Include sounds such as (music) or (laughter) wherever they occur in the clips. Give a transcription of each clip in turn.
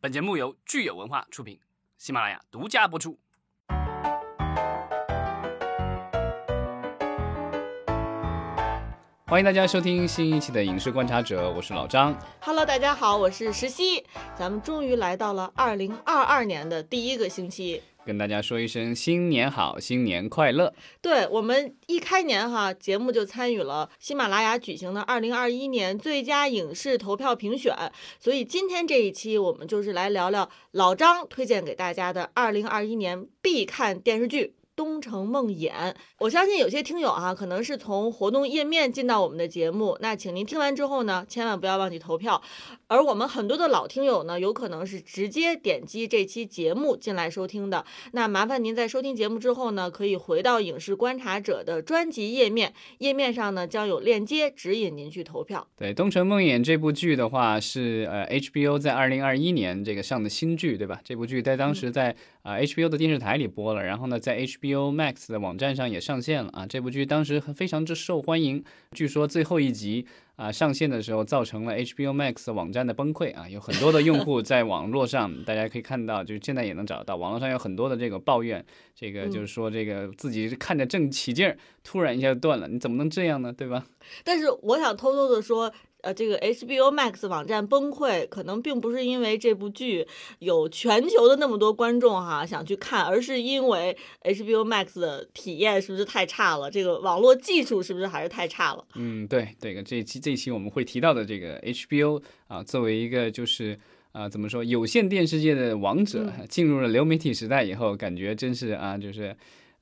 本节目由聚友文化出品，喜马拉雅独家播出。欢迎大家收听新一期的《影视观察者》，我是老张。Hello，大家好，我是石溪。咱们终于来到了二零二二年的第一个星期。跟大家说一声新年好，新年快乐！对我们一开年哈，节目就参与了喜马拉雅举行的二零二一年最佳影视投票评选，所以今天这一期我们就是来聊聊老张推荐给大家的二零二一年必看电视剧。《东城梦魇》，我相信有些听友啊，可能是从活动页面进到我们的节目，那请您听完之后呢，千万不要忘记投票。而我们很多的老听友呢，有可能是直接点击这期节目进来收听的。那麻烦您在收听节目之后呢，可以回到影视观察者的专辑页面，页面上呢将有链接指引您去投票。对《东城梦魇》这部剧的话，是呃 HBO 在二零二一年这个上的新剧，对吧？这部剧在当时在啊、呃 HBO 的电视台里播了，然后呢，在 HBO Max 的网站上也上线了啊。这部剧当时非常之受欢迎，据说最后一集啊、上线的时候造成了 HBO Max 网站的崩溃啊，有很多的用户 (laughs) 在网络上，大家可以看到，就是现在也能找到，网络上有很多的这个抱怨，这个就是说这个自己看着正起劲儿，突然一下就断了，你怎么能这样呢？对吧？但是我想偷偷的说，呃，这个 HBO Max 网站崩溃，可能并不是因为这部剧有全球的那么多观众哈想去看，而是因为 HBO Max 的体验是不是太差了？这个网络技术是不是还是太差了？嗯，对，这个这一期这一期我们会提到的这个 HBO 啊，作为一个就是啊怎么说有线电视界的王者，进入了流媒体时代以后，感觉真是啊就是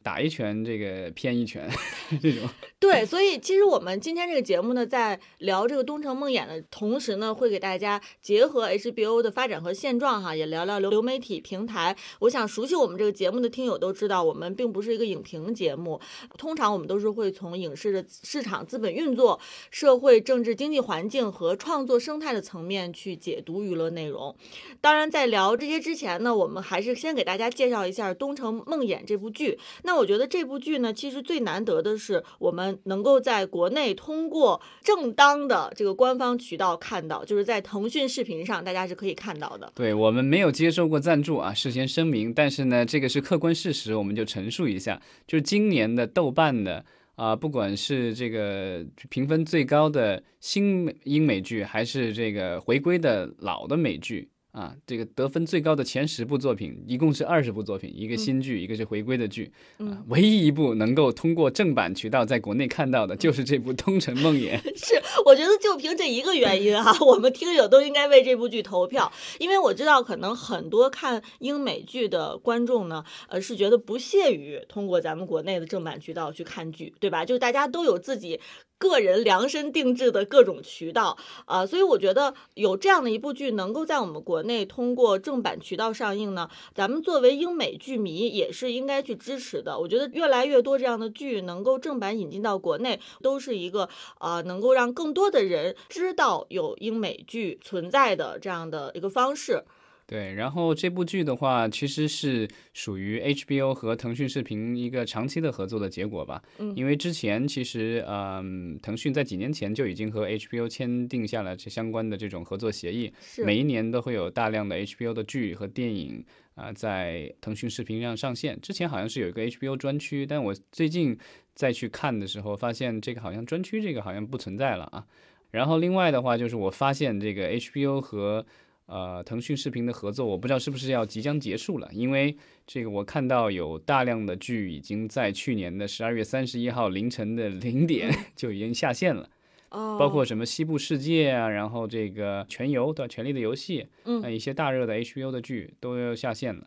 打一拳这个偏一拳 (laughs) 这种。对，所以其实我们今天这个节目呢，在聊这个《东城梦魇》的同时呢，会给大家结合 HBO 的发展和现状哈，也聊聊流流媒体平台。我想熟悉我们这个节目的听友都知道，我们并不是一个影评节目，通常我们都是会从影视的市场资本运作、社会政治经济环境和创作生态的层面去解读娱乐内容。当然，在聊这些之前呢，我们还是先给大家介绍一下《东城梦魇》这部剧。那我觉得这部剧呢，其实最难得的是我们能够在国内通过正当的这个官方渠道看到，就是在腾讯视频上，大家是可以看到的。对我们没有接受过赞助啊，事先声明。但是呢，这个是客观事实，我们就陈述一下。就是今年的豆瓣的啊、不管是这个评分最高的新英美剧，还是这个回归的老的美剧。啊，这个得分最高的前十部作品，一共是二十部作品，一个新剧，一个是回归的剧。啊，唯一一部能够通过正版渠道在国内看到的，就是这部《东城梦魇》。(laughs) 是，我觉得就凭这一个原因哈、我们听友都应该为这部剧投票，因为我知道可能很多看英美剧的观众呢，呃，是觉得不屑于通过咱们国内的正版渠道去看剧，对吧？就大家都有自己。个人量身定制的各种渠道啊、所以我觉得有这样的一部剧能够在我们国内通过正版渠道上映呢，咱们作为英美剧迷也是应该去支持的。我觉得越来越多这样的剧能够正版引进到国内，都是一个呃能够让更多的人知道有英美剧存在的这样的一个方式。对，然后这部剧的话，其实是属于 HBO 和腾讯视频一个长期的合作的结果吧。嗯因为之前其实，嗯，腾讯在几年前就已经和 HBO 签订下了这相关的这种合作协议，是每一年都会有大量的 HBO 的剧和电影啊、在腾讯视频上上线。之前好像是有一个 HBO 专区，但我最近再去看的时候，发现这个好像专区这个好像不存在了啊。然后另外的话，就是我发现这个 HBO 和呃腾讯视频的合作，我不知道是不是要即将结束了，因为这个我看到有大量的剧已经在去年的十二月三十一号凌晨的零点 (laughs) 就已经下线了。哦，包括什么《西部世界》啊，然后这个《全游》对吧，《权力的游戏》，嗯呃一些大热的 HBO 的剧都要下线了。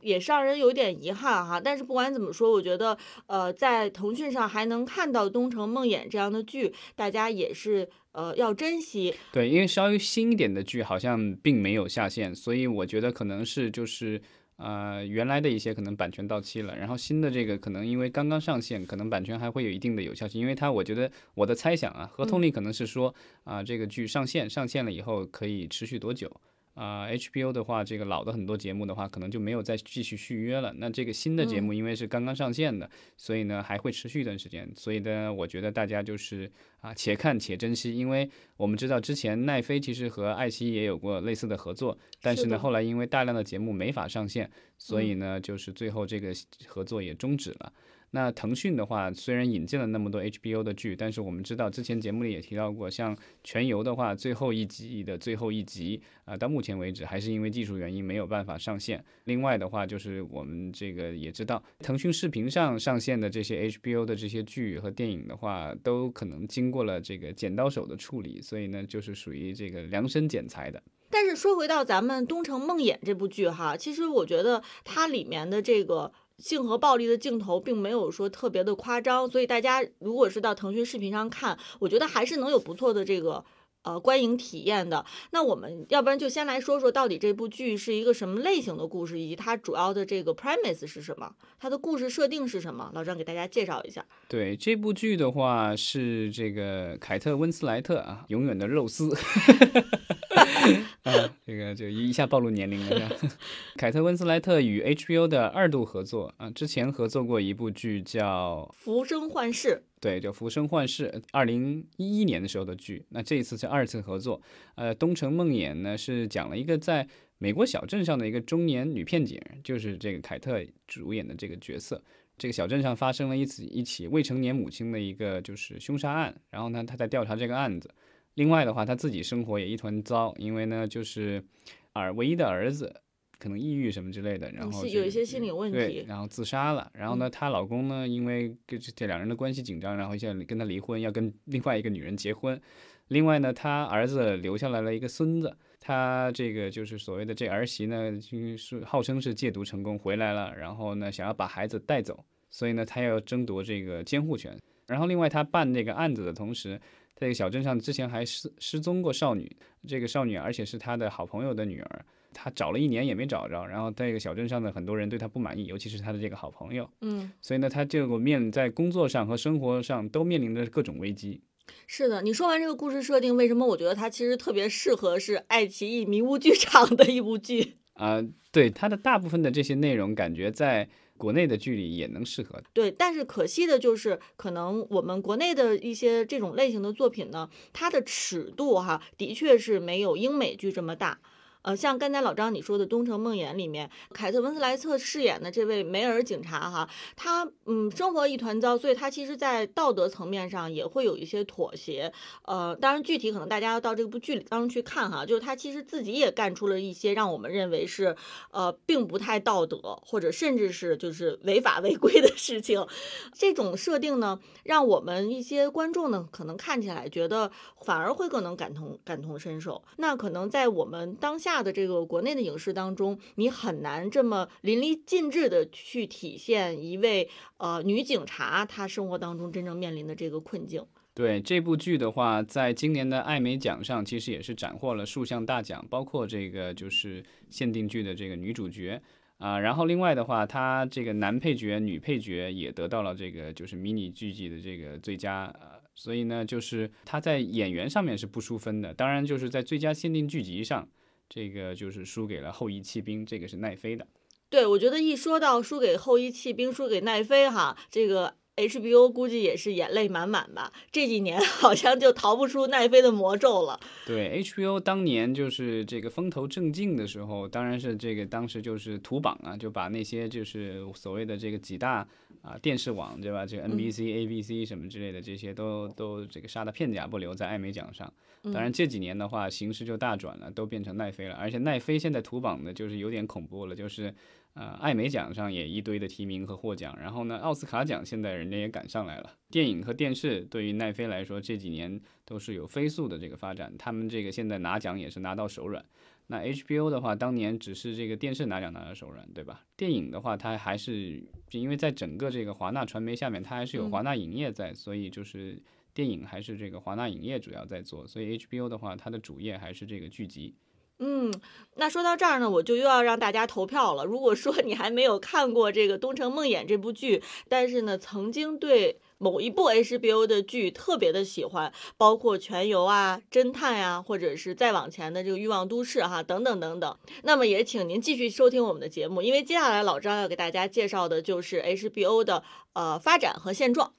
也是让人有点遗憾哈。但是不管怎么说，我觉得呃，在腾讯上还能看到《东城梦魇》这样的剧，大家也是呃要珍惜。对，因为稍微新一点的剧好像并没有下线，所以我觉得可能是就是呃原来的一些可能版权到期了，然后新的这个可能因为刚刚上线，可能版权还会有一定的有效性，因为它我觉得我的猜想啊，合同里可能是说啊、这个剧上线上线了以后可以持续多久。啊、HBO 的话，这个老的很多节目的话，可能就没有再继续续约了。那这个新的节目因为是刚刚上线的，所以呢还会持续一段时间。所以呢，我觉得大家就是啊，且看且珍惜，因为我们知道之前奈飞其实和爱奇艺也有过类似的合作，但是呢，是后来因为大量的节目没法上线，所以呢，就是最后这个合作也终止了。那腾讯的话，虽然引进了那么多 HBO 的剧，但是我们知道之前节目里也提到过，像《全游》的话，最后一集的最后一集啊、到目前为止还是因为技术原因没有办法上线。另外的话，就是我们这个也知道，腾讯视频上上线的这些 HBO 的这些剧和电影的话，都可能经过了这个剪刀手的处理，所以呢，就是属于这个量身剪裁的。但是说回到咱们《东城梦魇》这部剧哈，其实我觉得它里面的这个性和暴力的镜头并没有说特别的夸张，所以大家如果是到腾讯视频上看，我觉得还是能有不错的这个。呃，观影体验的，那我们要不然就先来说说到底这部剧是一个什么类型的故事，以及它主要的这个 premise 是什么，它的故事设定是什么？老张给大家介绍一下。对这部剧的话，是这个凯特温斯莱特啊，永远的肉丝。(laughs) (laughs) 啊，这个就一下暴露年龄了。(laughs) 凯特温斯莱特与 HBO 的二度合作啊，之前合作过一部剧叫浮生幻世，对，叫《浮生幻世》，二零一一年的时候的剧。那这一次是二次合作。呃，《东城梦魇》呢是讲了一个在美国小镇上的一个中年女片警，就是这个凯特主演的这个角色。这个小镇上发生了一起一起未成年母亲的一个就是凶杀案，然后呢，他在调查这个案子。另外的话，他自己生活也一团糟，因为呢，就是儿唯一的儿子可能抑郁什么之类的，然后是有一些心理问对题，，然后自杀了。然后呢，她老公呢，因为跟这这两人的关系紧张，然后现在跟她离婚，要跟另外一个女人结婚。另外呢，她儿子留下来了一个孙子，她这个就是所谓的这儿媳呢，就是号称是戒毒成功回来了，然后呢想要把孩子带走，所以呢她要争夺这个监护权。然后另外她办这个案子的同时，在这个小镇上之前还失失踪过少女，这个少女而且是他的好朋友的女儿，他找了一年也没找着，然后在这个小镇上的很多人对他不满意，尤其是他的这个好朋友，嗯，所以呢他这个面在工作上和生活上都面临着各种危机。是的，你说完这个故事设定，为什么我觉得它其实特别适合是爱奇艺迷雾剧场的一部剧？啊、对它的大部分的这些内容，感觉在国内的剧里也能适合。对，但是可惜的就是，可能我们国内的一些这种类型的作品呢，它的尺度哈，的确是没有英美剧这么大。呃，像刚才老张你说的《东城梦魇》里面，凯特温斯莱特饰演的这位梅尔警察哈，他嗯生活一团糟，所以他其实在道德层面上也会有一些妥协。呃，当然具体可能大家要到这部剧里当中去看哈，就是他其实自己也干出了一些让我们认为是呃并不太道德，或者甚至是就是违法违规的事情。这种设定呢，让我们一些观众呢，可能看起来觉得反而会更能感同感同身受。那可能在我们当下大的这个国内的影视当中，你很难这么淋漓尽致的去体现一位呃女警察她生活当中真正面临的这个困境。对这部剧的话，在今年的艾美奖上，其实也是斩获了数项大奖，包括这个就是限定剧的这个女主角啊、然后另外的话，她这个男配角、女配角也得到了这个就是迷你剧集的这个最佳呃，所以呢，就是她在演员上面是不输分的，当然就是在最佳限定剧集上，这个就是输给了《后羿弃兵》，这个是奈飞的。对，我觉得一说到输给后羿弃兵，输给奈飞哈，这个 HBO 估计也是眼泪满满吧。这几年 (laughs) 好像就逃不出奈飞的魔咒了。对 HBO 当年就是这个风头正劲的时候，当然是这个当时就是图榜啊，就把那些就是所谓的这个几大啊电视网对吧，这个 NBC、ABC 什么之类的这些都都这个杀的片甲不留在艾美奖上。当然这几年的话，形势就大转了，都变成奈飞了，而且奈飞现在图榜的就是有点恐怖了，就是。呃，艾美奖上也一堆的提名和获奖，然后呢，奥斯卡奖现在人家也赶上来了。电影和电视对于奈飞来说，这几年都是有飞速的这个发展，他们这个现在拿奖也是拿到手软。那 HBO 的话，当年只是这个电视拿奖拿到手软，对吧？电影的话，它还是因为在整个这个华纳传媒下面，它还是有华纳影业在，所以就是电影还是这个华纳影业主要在做，所以 HBO 的话，它的主业还是这个剧集。嗯，那说到这儿呢，我就又要让大家投票了。如果说你还没有看过这个《东城梦魇》这部剧，但是呢，曾经对某一部 HBO 的剧特别的喜欢，包括《全游》啊、侦探呀、或者是再往前的这个《欲望都市》哈，等等等等。那么也请您继续收听我们的节目，因为接下来老张要给大家介绍的就是 HBO 的呃发展和现状。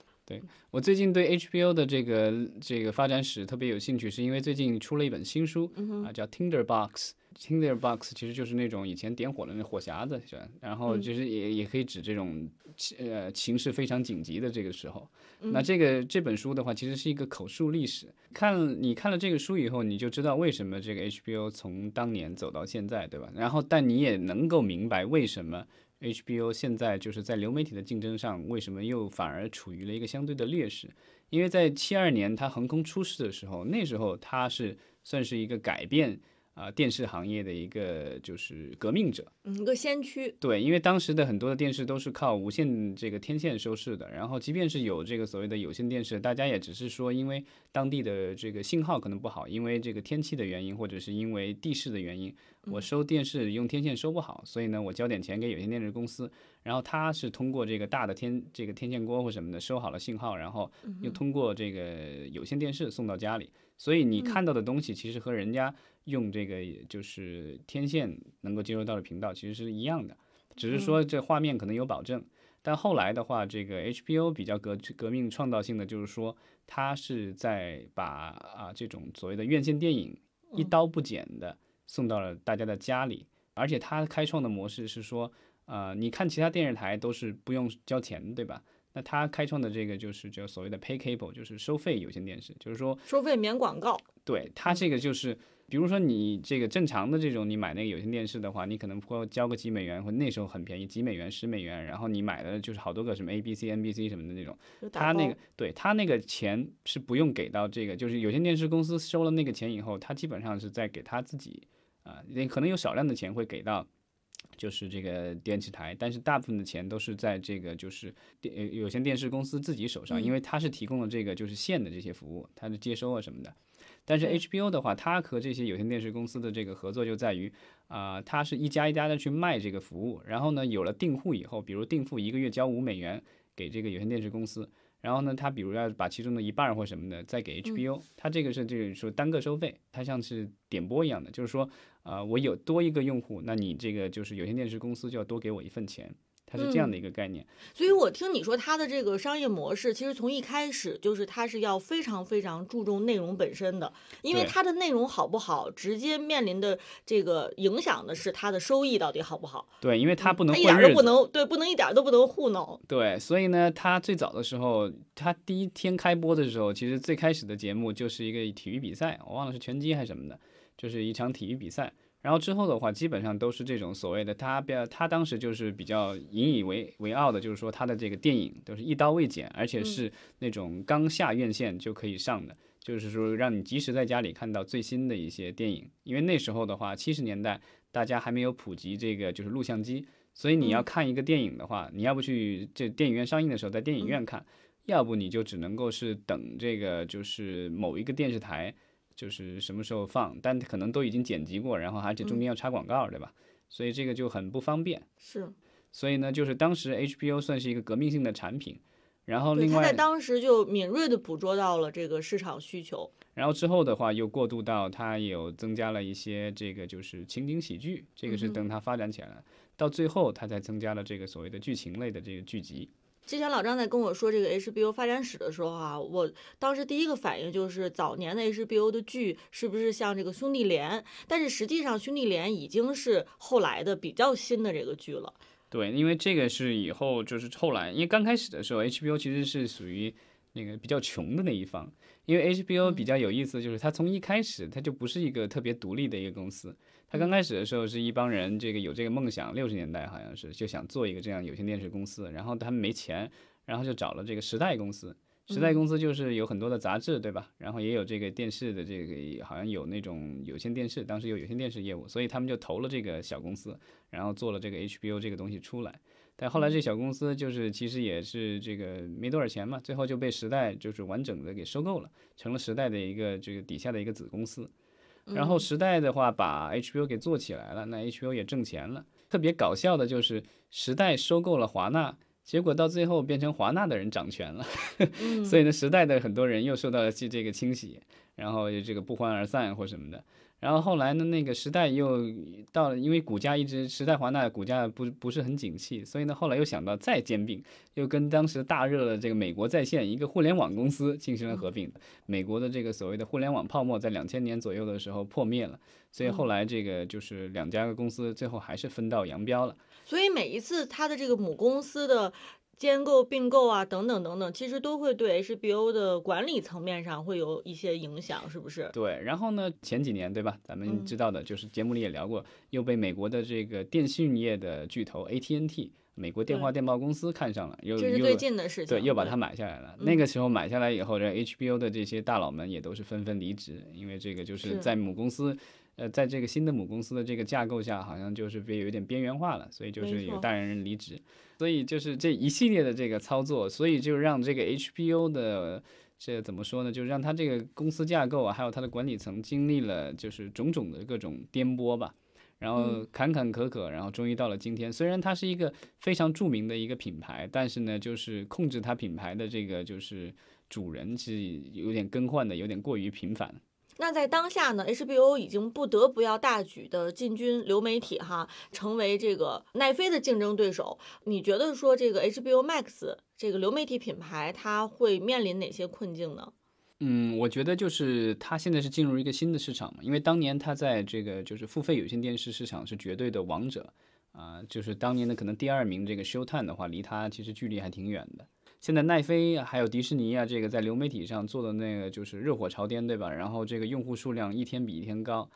我最近对 HBO 的这个这个发展史特别有兴趣，是因为最近出了一本新书啊，叫 Tinder Box。Tinder Box 其实就是那种以前点火的那火匣子，是吧？然后就是也也可以指这种呃情势非常紧急的这个时候。那这个这本书的话，其实是一个口述历史。看你看了这个书以后，你就知道为什么这个 HBO 从当年走到现在，对吧？然后但你也能够明白为什么。HBO 现在就是在流媒体的竞争上，为什么又反而处于了一个相对的劣势？因为在七二年它横空出世的时候，那时候它是算是一个改变。啊，电视行业的一个就是革命者，嗯，一个先驱。对，因为当时的很多的电视都是靠无线这个天线收视的，然后即便是有这个所谓的有线电视，大家也只是说因为当地的这个信号可能不好，因为这个天气的原因，或者是因为地势的原因，我收电视用天线收不好，所以呢，我交点钱给有线电视公司，然后他是通过这个大的天这个天线锅或什么的收好了信号，然后又通过这个有线电视送到家里，所以你看到的东西其实和人家。用这个就是天线能够接收到的频道其实是一样的，只是说这画面可能有保证。但后来的话，这个 HBO 比较革革命创造性的就是说，它是在把啊这种所谓的院线电影一刀不剪的送到了大家的家里，而且它开创的模式是说，呃，你看其他电视台都是不用交钱，对吧？那他开创的这个就是叫所谓的 pay cable，就是收费有线电视，就是说收费免广告。对，它这个就是。比如说你这个正常的这种，你买那个有线电视的话，你可能会交个几美元，或那时候很便宜，几美元、十美元，然后你买的就是好多个什么 ABC、NBC 什么的那种。他那个对他那个钱是不用给到这个，就是有线电视公司收了那个钱以后，他基本上是在给他自己啊，可能有少量的钱会给到，就是这个电视台，但是大部分的钱都是在这个就是电有线电视公司自己手上，因为它是提供了这个就是线的这些服务，它的接收啊什么的。但是 HBO 的话，它和这些有线电视公司的这个合作就在于，啊，它是一家一家的去卖这个服务，然后呢，有了订户以后，比如订户一个月交五美元给这个有线电视公司，然后呢，他比如要把其中的一半或什么的再给 HBO，它这个是就是说单个收费，它像是点播一样的，就是说，啊，我有多一个用户，那你这个就是有线电视公司就要多给我一份钱。它是这样的一个概念，所以我听你说它的这个商业模式，其实从一开始就是它是要非常非常注重内容本身的，因为它的内容好不好，直接面临的这个影响的是它的收益到底好不好。对，因为它不能一点都不能对，不能一点都不能糊弄。对，所以呢，它最早的时候，它第一天开播的时候，其实最开始的节目就是一个体育比赛，我忘了是拳击还是什么的，就是一场体育比赛。然后之后的话，基本上都是这种所谓的他比较，他当时就是比较引以为为傲的，就是说他的这个电影都是一刀未剪，而且是那种刚下院线就可以上的，就是说让你及时在家里看到最新的一些电影。因为那时候的话，七十年代大家还没有普及这个就是录像机，所以你要看一个电影的话，你要不去这电影院上映的时候在电影院看，要不你就只能够是等这个就是某一个电视台。就是什么时候放，但可能都已经剪辑过，然后而且中间要插广告，对吧？所以这个就很不方便。是，所以呢，就是当时 HBO 算是一个革命性的产品，然后另外在当时就敏锐的捕捉到了这个市场需求。然后之后的话又过渡到它有增加了一些这个就是情景喜剧，这个是等它发展起来了，到最后它才增加了这个所谓的剧情类的这个剧集。之前老张在跟我说这个 HBO 发展史的时候啊，我当时第一个反应就是早年的 HBO 的剧是不是像这个兄弟连？但是实际上兄弟连已经是后来的比较新的这个剧了。对，因为这个是以后就是后来，因为刚开始的时候 HBO 其实是属于那个比较穷的那一方，因为 HBO 比较有意思，就是它从一开始它就不是一个特别独立的一个公司。他刚开始的时候是一帮人，这个有这个梦想，六十年代好像是就想做一个这样有线电视公司，然后他们没钱，然后就找了这个时代公司。时代公司就是有很多的杂志，对吧？然后也有这个电视的这个，好像有那种有线电视，当时有有线电视业务，所以他们就投了这个小公司，然后做了这个 HBO 这个东西出来。但后来这小公司就是其实也是这个没多少钱嘛，最后就被时代就是完整的给收购了，成了时代的一个这个底下的一个子公司。然后时代的话把 HBO 给做起来了，那 HBO 也挣钱了。特别搞笑的就是时代收购了华纳，结果到最后变成华纳的人掌权了，(laughs) 嗯所以呢，时代的很多人又受到了这这个清洗，然后这个不欢而散或什么的。然后后来呢，那个时代又到了，因为股价一直时代华纳股价不不是很景气，所以呢，后来又想到再兼并，又跟当时大热的这个美国在线一个互联网公司进行了合并。美国的这个所谓的互联网泡沫在两千年左右的时候破灭了，所以后来这个就是两家公司最后还是分道扬镳了。所以每一次它的这个母公司的兼购、并购啊，等等等等，其实都会对 HBO 的管理层面上会有一些影响，是不是？对，然后呢，前几年对吧，咱们嗯知道的就是节目里也聊过，又被美国的这个电信业的巨头 AT&T 美国电话电报公司看上了，又这是最又近的事情。对，又把它买下来了。那嗯个时候买下来以后，这 HBO 的这些大佬们也都是纷纷离职，因为这个就是是在母公司，呃，在这个新的母公司的这个架构下，好像就是被有一点边缘化了，所以就是有大量人离职。所以就是这一系列的这个操作，所以就让这个 HBO 的这怎么说呢？就让他这个公司架构啊，还有它的管理层经历了就是种种的各种颠簸吧。然后坎坎坷坷，然后终于到了今天。虽然它是一个非常著名的一个品牌，但是呢，就是控制它品牌的这个就是主人是有点更换的，有点过于频繁。那在当下呢，HBO 已经不得不要大举的进军流媒体哈，成为这个奈飞的竞争对手。你觉得说这个 HBO Max 这个流媒体品牌，它会面临哪些困境呢？嗯，我觉得就是它现在是进入一个新的市场嘛，因为当年它在这个就是付费有线电视市场是绝对的王者啊、就是当年的可能第二名这个 Showtime 的话，离它其实距离还挺远的。现在奈飞还有迪士尼啊，这个在流媒体上做的那个就是热火朝天，对吧？然后这个用户数量一天比一天高。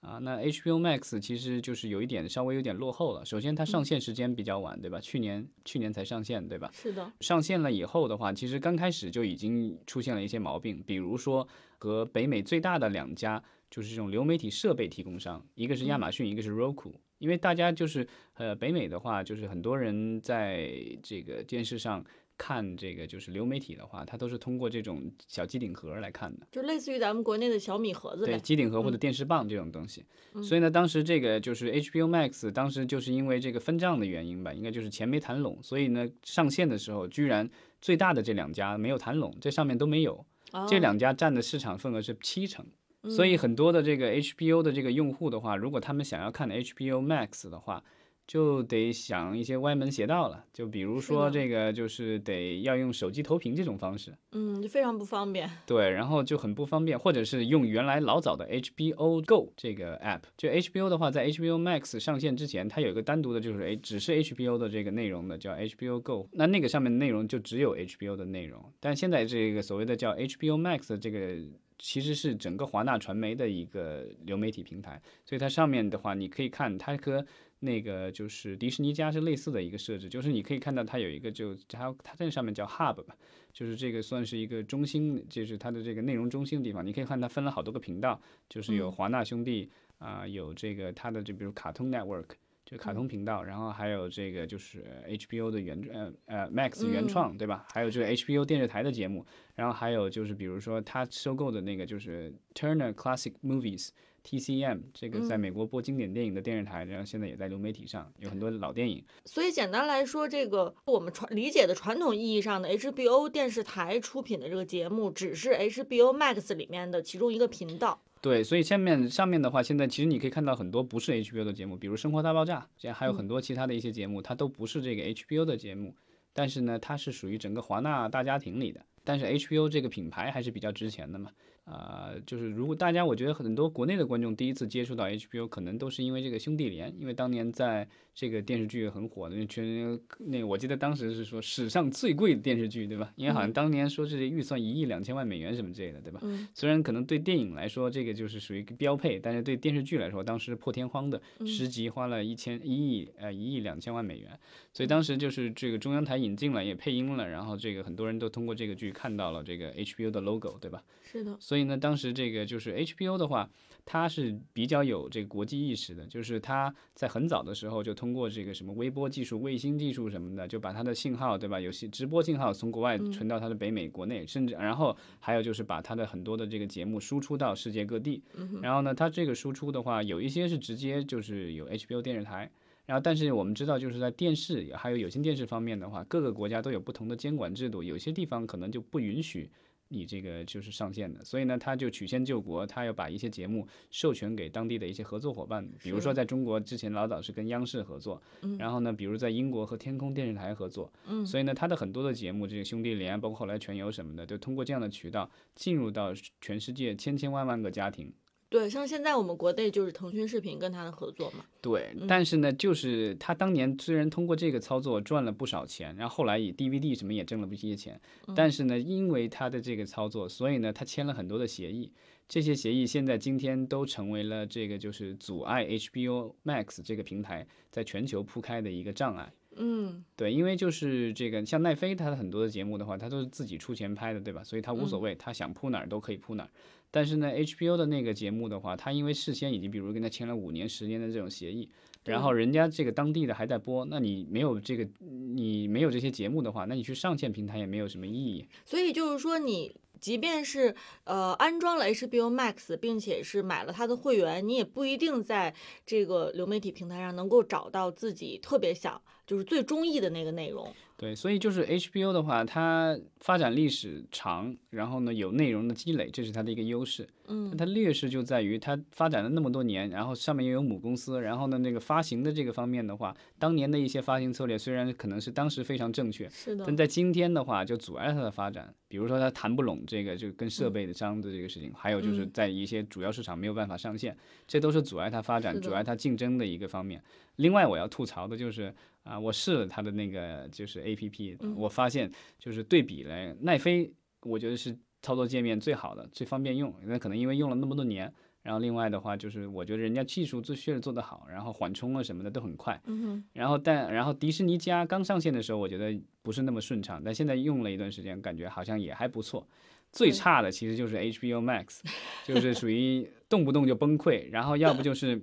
啊，那 HBO Max 其实就是有一点稍微有点落后了。首先，它上线时间比较晚，对吧？去年去年才上线，对吧？是的，上线了以后的话，其实刚开始就已经出现了一些毛病，比如说和北美最大的两家就是这种流媒体设备提供商，一个是亚马逊，一个是 Roku。因为大家就是呃北美的话，就是很多人在这个电视上看这个就是流媒体的话，它都是通过这种小机顶盒来看的。就类似于咱们国内的小米盒子对，呗。机顶盒或者电视棒这种东西。所以呢，当时这个就是 HBO Max，当时就是因为这个分账的原因吧，应该就是钱没谈拢，所以呢，上线的时候居然最大的这两家没有谈拢，这上面都没有，这哦两家占的市场份额是七成。所以很多的这个 HBO 的这个用户的话，如果他们想要看 HBO Max 的话，就得想一些歪门邪道了。就比如说这个，就是得要用手机投屏这种方式。嗯，就非常不方便。对，然后就很不方便，或者是用原来老早的 HBO Go 这个 app。就 HBO 的话，在 HBO Max 上线之前，它有一个单独的，就是诶只是 HBO 的这个内容的，叫 HBO Go。那那个上面的内容就只有 HBO 的内容，但现在这个所谓的叫 HBO Max 的这个。其实是整个华纳传媒的一个流媒体平台，所以它上面的话，你可以看它和那个就是迪士尼家是类似的一个设置，就是你可以看到它有一个就它它在上面叫 Hub 吧，就是这个算是一个中心，就是它的这个内容中心的地方。你可以看它分了好多个频道，就是有华纳兄弟啊、有这个它的就比如卡通 Network。就卡通频道，然后还有这个就是 HBO 的原呃呃 Max 原创，对吧？还有就是 HBO 电视台的节目，然后还有就是比如说它收购的那个就是 Turner Classic Movies TCM，这个在美国播经典电影的电视台，然后现在也在流媒体上有很多老电影。所以简单来说，这个我们传理解的传统意义上的 HBO 电视台出品的这个节目，只是 HBO Max 里面的其中一个频道。对，所以下面上面的话，现在其实你可以看到很多不是 HBO 的节目，比如《生活大爆炸》，这样还有很多其他的一些节目，它都不是这个 HBO 的节目，但是呢，它是属于整个华纳大家庭里的。但是 HBO 这个品牌还是比较值钱的嘛，啊、就是如果大家我觉得很多国内的观众第一次接触到 HBO，可能都是因为这个兄弟连，因为当年在这个电视剧很火的，那全那个我记得当时是说史上最贵的电视剧，对吧？因为好像当年说是预算一亿两千万美元什么之类的，对吧？嗯虽然可能对电影来说这个就是属于一个标配，但是对电视剧来说，当时破天荒的十集花了一千一亿呃一亿两千万美元，所以当时就是这个中央台引进了，也配音了，然后这个很多人都通过这个剧看到了这个 HBO 的 logo，对吧？是的，所以呢，当时这个就是 HBO 的话，它是比较有这个国际意识的，就是它在很早的时候就通过这个什么微波技术、卫星技术什么的，就把它的信号，对吧？有些直播信号从国外传到它的北美、国内，甚至然后还有就是把它的很多的这个节目输出到世界各地。然后呢，它这个输出的话，有一些是直接就是有 HBO 电视台。然后，但是我们知道，就是在电视还有有线电视方面的话，各个国家都有不同的监管制度，有些地方可能就不允许你这个就是上线的。所以呢，他就曲线救国，他要把一些节目授权给当地的一些合作伙伴，比如说在中国之前老早是跟央视合作，然后呢，比如在英国和天空电视台合作，嗯，所以呢，他的很多的节目，这个兄弟连，包括后来全游什么的，都通过这样的渠道进入到全世界千千万万个家庭。对，像现在我们国内就是腾讯视频跟他的合作嘛。对，但是呢，就是他当年虽然通过这个操作赚了不少钱，然后后来以 DVD 什么也挣了一些钱，但是呢，因为他的这个操作，所以呢，他签了很多的协议，这些协议现在今天都成为了这个就是阻碍 HBO Max 这个平台在全球铺开的一个障碍。嗯，对，因为就是这个像奈飞，它的很多的节目的话，它都是自己出钱拍的，对吧？所以它无所谓，他想铺哪儿都可以铺哪儿。但是呢，HBO 的那个节目的话，它因为事先已经比如跟他签了五年、十年的这种协议，然后人家这个当地的还在播，那你没有这个，你没有这些节目的话，那你去上线平台也没有什么意义。所以就是说你。即便是呃安装了 HBO Max，并且是买了它的会员，你也不一定在这个流媒体平台上能够找到自己特别想就是最中意的那个内容。对，所以就是 HBO 的话，它发展历史长，然后呢有内容的积累，这是它的一个优势。嗯，它劣势就在于它发展了那么多年，然后上面又有母公司，然后呢那个发行的这个方面的话，当年的一些发行策略虽然可能是当时非常正确，是的，但在今天的话就阻碍它的发展。比如说它谈不拢这个就跟设备的商的这个事情，还有就是在一些主要市场没有办法上线，这都是阻碍它发展、阻碍它竞争的一个方面。另外我要吐槽的就是。啊，我试了它的那个就是 A P P，我发现就是对比来奈飞，我觉得是操作界面最好的，最方便用。那可能因为用了那么多年，然后另外的话就是我觉得人家技术做确实做得好，然后缓冲啊什么的都很快。嗯然后但然后迪士尼家刚上线的时候，我觉得不是那么顺畅，但现在用了一段时间，感觉好像也还不错。最差的其实就是 H B O Max，(laughs) 就是属于动不动就崩溃，然后要不就是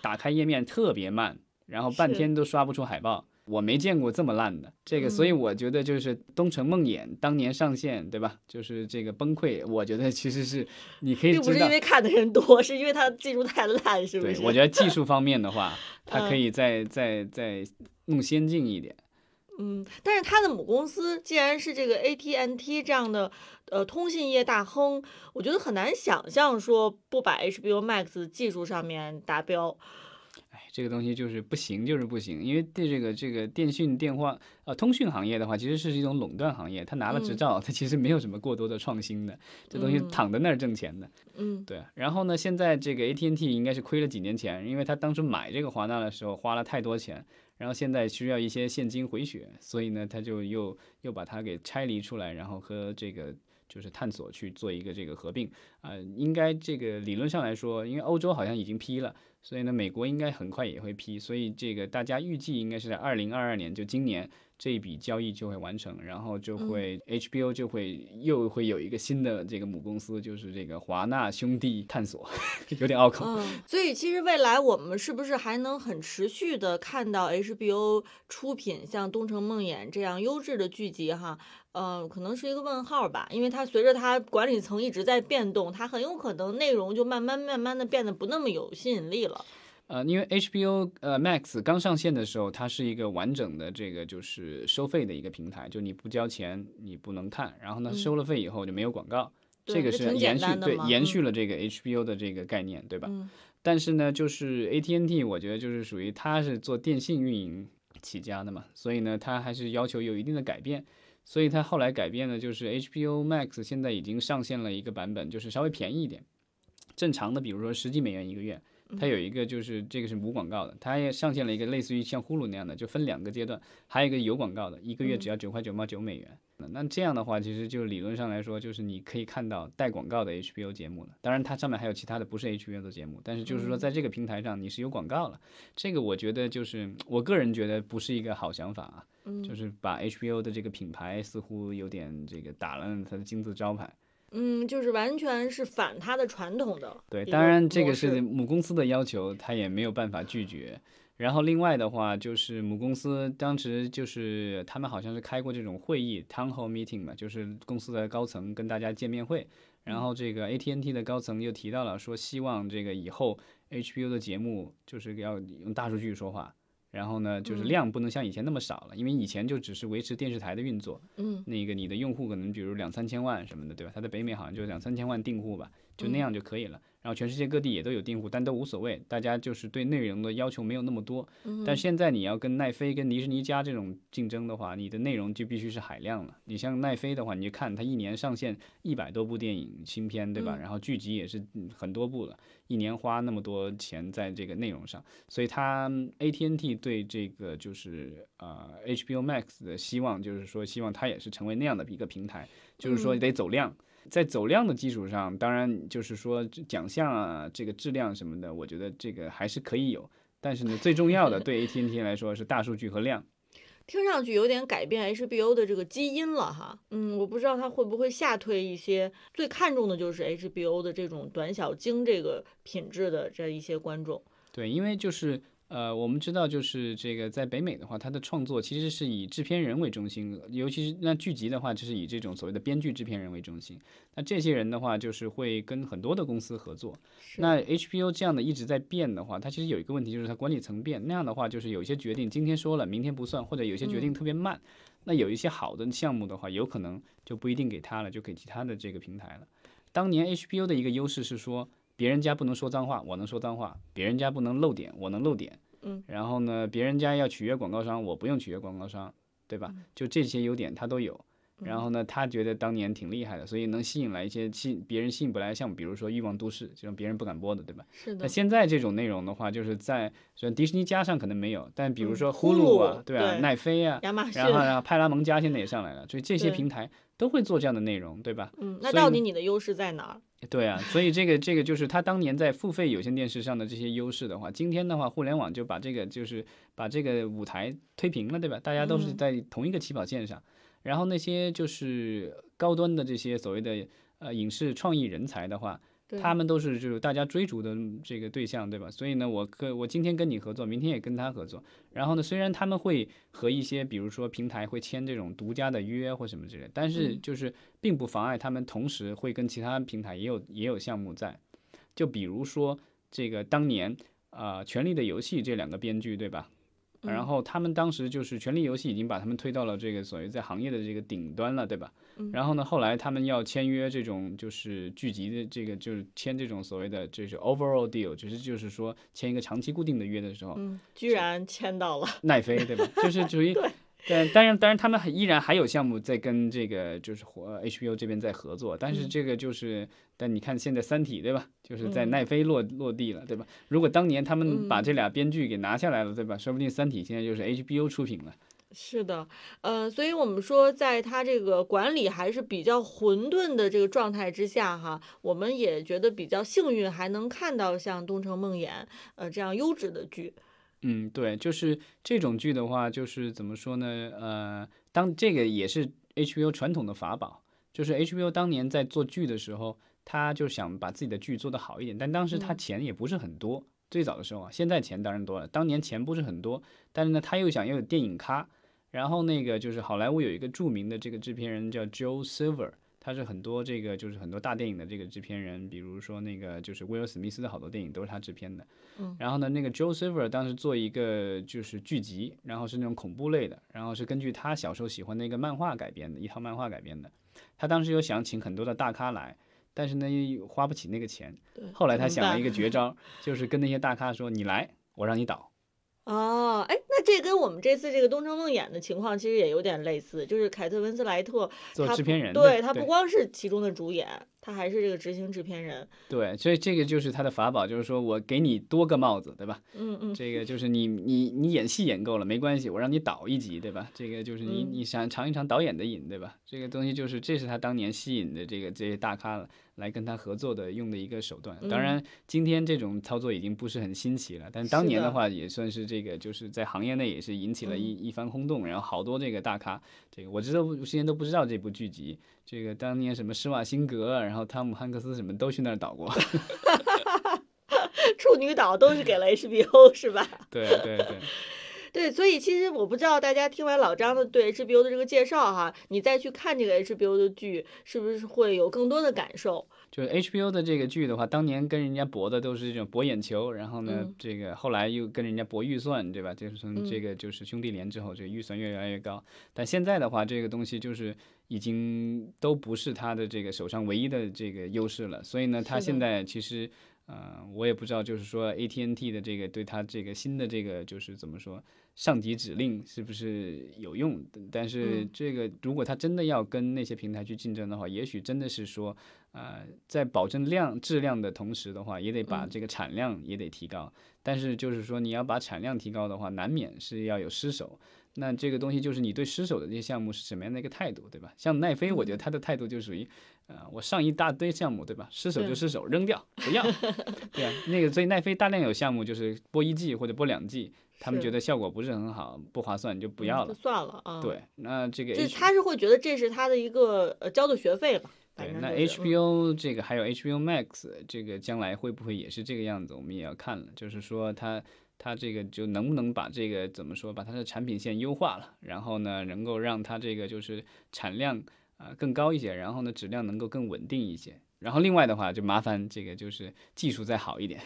打开页面特别慢。然后半天都刷不出海报，我没见过这么烂的这个，所以我觉得就是《东城梦魇》当年上线，对吧？就是这个崩溃，我觉得其实是你可以并不是因为看的人多，是因为它技术太烂，是不是？对，我觉得技术方面的话，(laughs) 它可以再再再弄先进一点。嗯，但是它的母公司既然是这个 AT&T 这样的呃通信业大亨，我觉得很难想象说不把 HBO Max 技术上面达标。这个东西就是不行，就是不行，因为对这个这个电讯电话呃通讯行业的话，其实是一种垄断行业，他拿了执照，他其实没有什么过多的创新的，这东西躺在那儿挣钱的。嗯，对。然后呢，现在这个 AT&T 应该是亏了几年钱，因为他当初买这个华纳的时候花了太多钱，然后现在需要一些现金回血，所以呢，他就又又把它给拆离出来，然后和这个就是探索去做一个这个合并啊，应该这个理论上来说，因为欧洲好像已经批了。所以呢，美国应该很快也会批，所以这个大家预计应该是在二零二二年，就今年这一笔交易就会完成，然后就会 HBO 就会又会有一个新的这个母公司，就是这个华纳兄弟探索，(laughs) 有点拗口。嗯，所以其实未来我们是不是还能很持续的看到 HBO 出品像《东城梦魇》这样优质的剧集哈？嗯，可能是一个问号吧，因为它随着它管理层一直在变动，它很有可能内容就慢慢慢慢的变得不那么有吸引力了。呃，因为 HBO 呃 Max 刚上线的时候，它是一个完整的这个就是收费的一个平台，就你不交钱你不能看，然后呢收了费以后就没有广告，这个是延续对延续了这个 HBO 的这个概念，对吧？但是呢，就是 AT&T 我觉得就是属于它是做电信运营起家的嘛，所以呢它还是要求有一定的改变。所以它后来改变的就是 HBO Max 现在已经上线了一个版本，就是稍微便宜一点。正常的，比如说十几美元一个月，它有一个就是这个是无广告的，它也上线了一个类似于像呼噜那样的，就分两个阶段，还有一个有广告的，一个月只要九块九毛九美元。那这样的话，其实就理论上来说，就是你可以看到带广告的 HBO 节目了。当然，它上面还有其他的不是 HBO 的节目，但是就是说在这个平台上你是有广告了。这个我觉得就是我个人觉得不是一个好想法啊，就是把 HBO 的这个品牌似乎有点这个打了它的金字招牌。嗯，就是完全是反它的传统的。对，当然这个是母公司的要求，他也没有办法拒绝。然后另外的话，就是母公司当时就是他们好像是开过这种会议，town hall meeting 嘛，就是公司的高层跟大家见面会。然后这个 AT&T 的高层又提到了说，希望这个以后 HBO 的节目就是要用大数据说话，然后呢，就是嗯量不能像以前那么少了，因为以前就只是维持电视台的运作，嗯那个你的用户可能比如两三千万什么的，对吧？它在北美好像就两三千万订户吧，就那样就可以了。然后全世界各地也都有订户，但都无所谓，大家就是对内容的要求没有那么多。但现在你要跟奈飞、跟迪士尼家这种竞争的话，你的内容就必须是海量了。你像奈飞的话，你就看它一年上线一百多部电影新片，对吧？然后剧集也是嗯很多部了，一年花那么多钱在这个内容上，所以它 AT&T 对这个就是呃 HBO Max 的希望就是说，希望它也是成为那样的一个平台，就是说得走量。在走量的基础上，当然就是说奖项啊，这个质量什么的，我觉得这个还是可以有。但是呢，最重要的对 (laughs) AT&T 来说是大数据和量。听上去有点改变 HBO 的这个基因了哈。嗯，我不知道它会不会下推一些最看重的就是 HBO 的这种短小精这个品质的这一些观众。对，因为就是呃，我们知道就是这个在北美的话，它的创作其实是以制片人为中心，尤其是那剧集的话，就是以这种所谓的编剧制片人为中心。那这些人的话，就是会跟很多的公司合作。那 HBO 这样的一直在变的话，它其实有一个问题，就是它管理层变，那样的话就是有一些决定今天说了，明天不算，或者有些决定特别慢。那有一些好的项目的话，有可能就不一定给他了，就给其他的这个平台了。当年 HBO 的一个优势是说，别人家不能说脏话，我能说脏话；别人家不能露点，我能露点。嗯，然后呢，别人家要取悦广告商，我不用取悦广告商，对吧？就这些优点他都有。然后呢，他觉得当年挺厉害的，所以能吸引来一些吸别人吸引不来的项目，比如说《欲望都市》这种别人不敢播的，对吧？是的那，现在这种内容的话，就是在虽然迪士尼加上可能没有，但比如嗯说呼呼噜啊噜，对啊，对奈飞啊。然后然后派拉蒙加现在也上来了，所以这些平台都会做这样的内容，对吧？嗯，那到底你的优势在哪儿？对啊，所以这个这个就是他当年在付费有线电视上的这些优势的话，今天的话，互联网就把这个就是把这个舞台推平了，对吧？大家都是嗯在同一个起跑线上，然后那些就是高端的这些所谓的呃影视创意人才的话，对他们都是就是大家追逐的这个对象，对吧？所以呢，我跟我今天跟你合作，明天也跟他合作。然后呢，虽然他们会和一些比如说平台会签这种独家的约或什么之类，但是嗯就是并不妨碍他们同时会跟其他平台也有也有项目在。就比如说这个当年啊，呃权力的游戏》这两个编剧，对吧？然后他们当时就是《权力游戏》已经把他们推到了这个所谓在行业的这个顶端了，对吧？然后呢，后来他们要签约这种就是剧集的这个就是签这种所谓的就是 overall deal，只是就是说签一个长期固定的约的时候，嗯，居然签到了。(laughs) 奈飞对吧？就是属于。(laughs) 但当然，当然，他们还依然还有项目在跟这个就是呃 HBO 这边在合作，但是这个就是，但你看现在《三体》对吧？就是在嗯奈飞落落地了，对吧？如果当年他们把嗯这俩编剧给拿下来了，对吧？说不定《三体》现在就是 HBO 出品了。是的，呃，所以我们说，在它这个管理还是比较混沌的这个状态之下，哈，我们也觉得比较幸运，还能看到像《东城梦魇》呃这样优质的剧。嗯，对，就是这种剧的话，就是怎么说呢？呃，当这个也是 HBO 传统的法宝，就是 HBO 当年在做剧的时候，他就想把自己的剧做得好一点，但当时他嗯钱也不是很多，最早的时候啊，现在钱当然多了，当年钱不是很多，但是呢，他又想要有电影咖，然后那个就是好莱坞有一个著名的这个制片人叫 Joe Silver。他是很多这个就是很多大电影的这个制片人，比如说那个就是威尔史密斯的好多电影都是他制片的。嗯然后呢，那个 Joe Silver 当时做一个就是剧集，然后是那种恐怖类的，然后是根据他小时候喜欢的一个漫画改编的，一套漫画改编的。他当时有想请很多的大咖来，但是呢又花不起那个钱。对，后来他想了一个 (laughs) 绝招，就是跟那些大咖说：“你来，我让你导。哦，哎，那这跟我们这次这个《东城梦魇》的情况其实也有点类似，就是凯特温斯莱特做制片人对他不光是其中的主演，他还是这个执行制片人。对，所以这个就是他的法宝，就是说我给你多个帽子，对吧？嗯嗯，这个就是你你你演戏演够了没关系，我让你导一集，对吧？这个就是你嗯你想尝一尝导演的瘾，对吧？这个东西就是这是他当年吸引的这个这些大咖来跟他合作的用的一个手段。当然，今天这种操作已经不是很新奇了，但当年的话也算是这个就是在行业内也是引起了一一番轰动，然后好多这个大咖，这个我知道之前都不知道这部剧集，这个当年什么施瓦辛格，然后汤姆汉克斯什么都去那儿导过。(laughs) 处女岛都是给了 HBO 是吧？对对对。对，所以其实我不知道大家听完老张的对 HBO 的这个介绍哈，你再去看这个 HBO 的剧，是不是会有更多的感受？就是 HBO 的这个剧的话，当年跟人家搏的都是这种博眼球，然后呢，嗯这个后来又跟人家博预算，对吧？就是从嗯这个就是兄弟连之后，这个预算越来越高。但现在的话，这个东西就是已经都不是他的这个手上唯一的这个优势了，所以呢，他现在其实。呃，我也不知道，就是说 AT&T 的这个对他这个新的这个就是怎么说，上级指令是不是有用？但是嗯这个如果他真的要跟那些平台去竞争的话，也许真的是说，呃，在保证量质量的同时的话，也得把嗯这个产量也得提高。但是就是说，你要把产量提高的话，难免是要有失手。那这个东西就是你对失手的这些项目是什么样的一个态度，对吧？像奈飞，我觉得他的态度就属于，呃，我上一大堆项目，对吧？失手就失手，扔掉，不要，(laughs) 对啊。那个所以奈飞大量有项目就是播一季或者播两季，他们觉得效果不是很好，不划算，就不要了。嗯就算了啊。，对，那这个就是他是会觉得这是他的一个呃交的学费吧。对，那 HBO 这个还有 HBO Max 这个将来会不会也是这个样子，我们也要看了。就是说它它这个就能不能把这个怎么说，把它的产品线优化了，然后呢，能够让它这个就是产量啊、更高一些，然后呢质量能够更稳定一些。然后另外的话，就麻烦这个就是技术再好一点。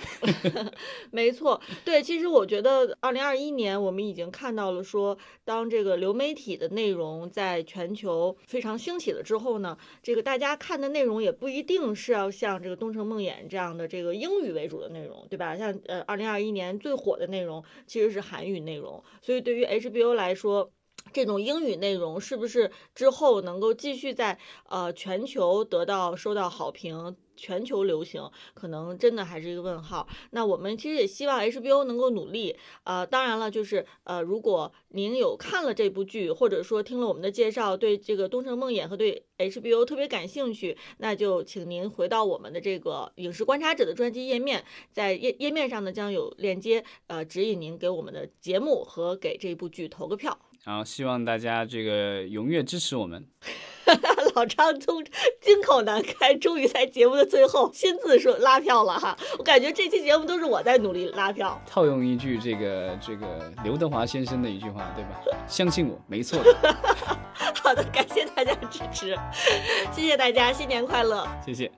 (laughs) 没错，对，其实我觉得二零二一年我们已经看到了说，当这个流媒体的内容在全球非常兴起了之后呢，这个大家看的内容也不一定是要像这个《东城梦魇》这样的这个英语为主的内容，对吧？像呃二零二一年最火的内容其实是韩语内容，所以对于 HBO 来说。这种英语内容是不是之后能够继续在呃全球得到收到好评、全球流行，可能真的还是一个问号。那我们其实也希望 HBO 能够努力。呃，当然了，就是呃，如果您有看了这部剧，或者说听了我们的介绍，对这个《东城梦魇》和对 HBO 特别感兴趣，那就请您回到我们的这个影视观察者的专辑页面，在页页面上呢将有链接，呃，指引您给我们的节目和给这部剧投个票。然后希望大家这个踊跃支持我们。(laughs) 老张从金口难开，终于在节目的最后亲自说拉票了哈！我感觉这期节目都是我在努力拉票。套用一句这个这个刘德华先生的一句话，对吧？(laughs) 相信我，没错的。(laughs) 好的，感谢大家支持，谢谢大家，新年快乐！谢谢。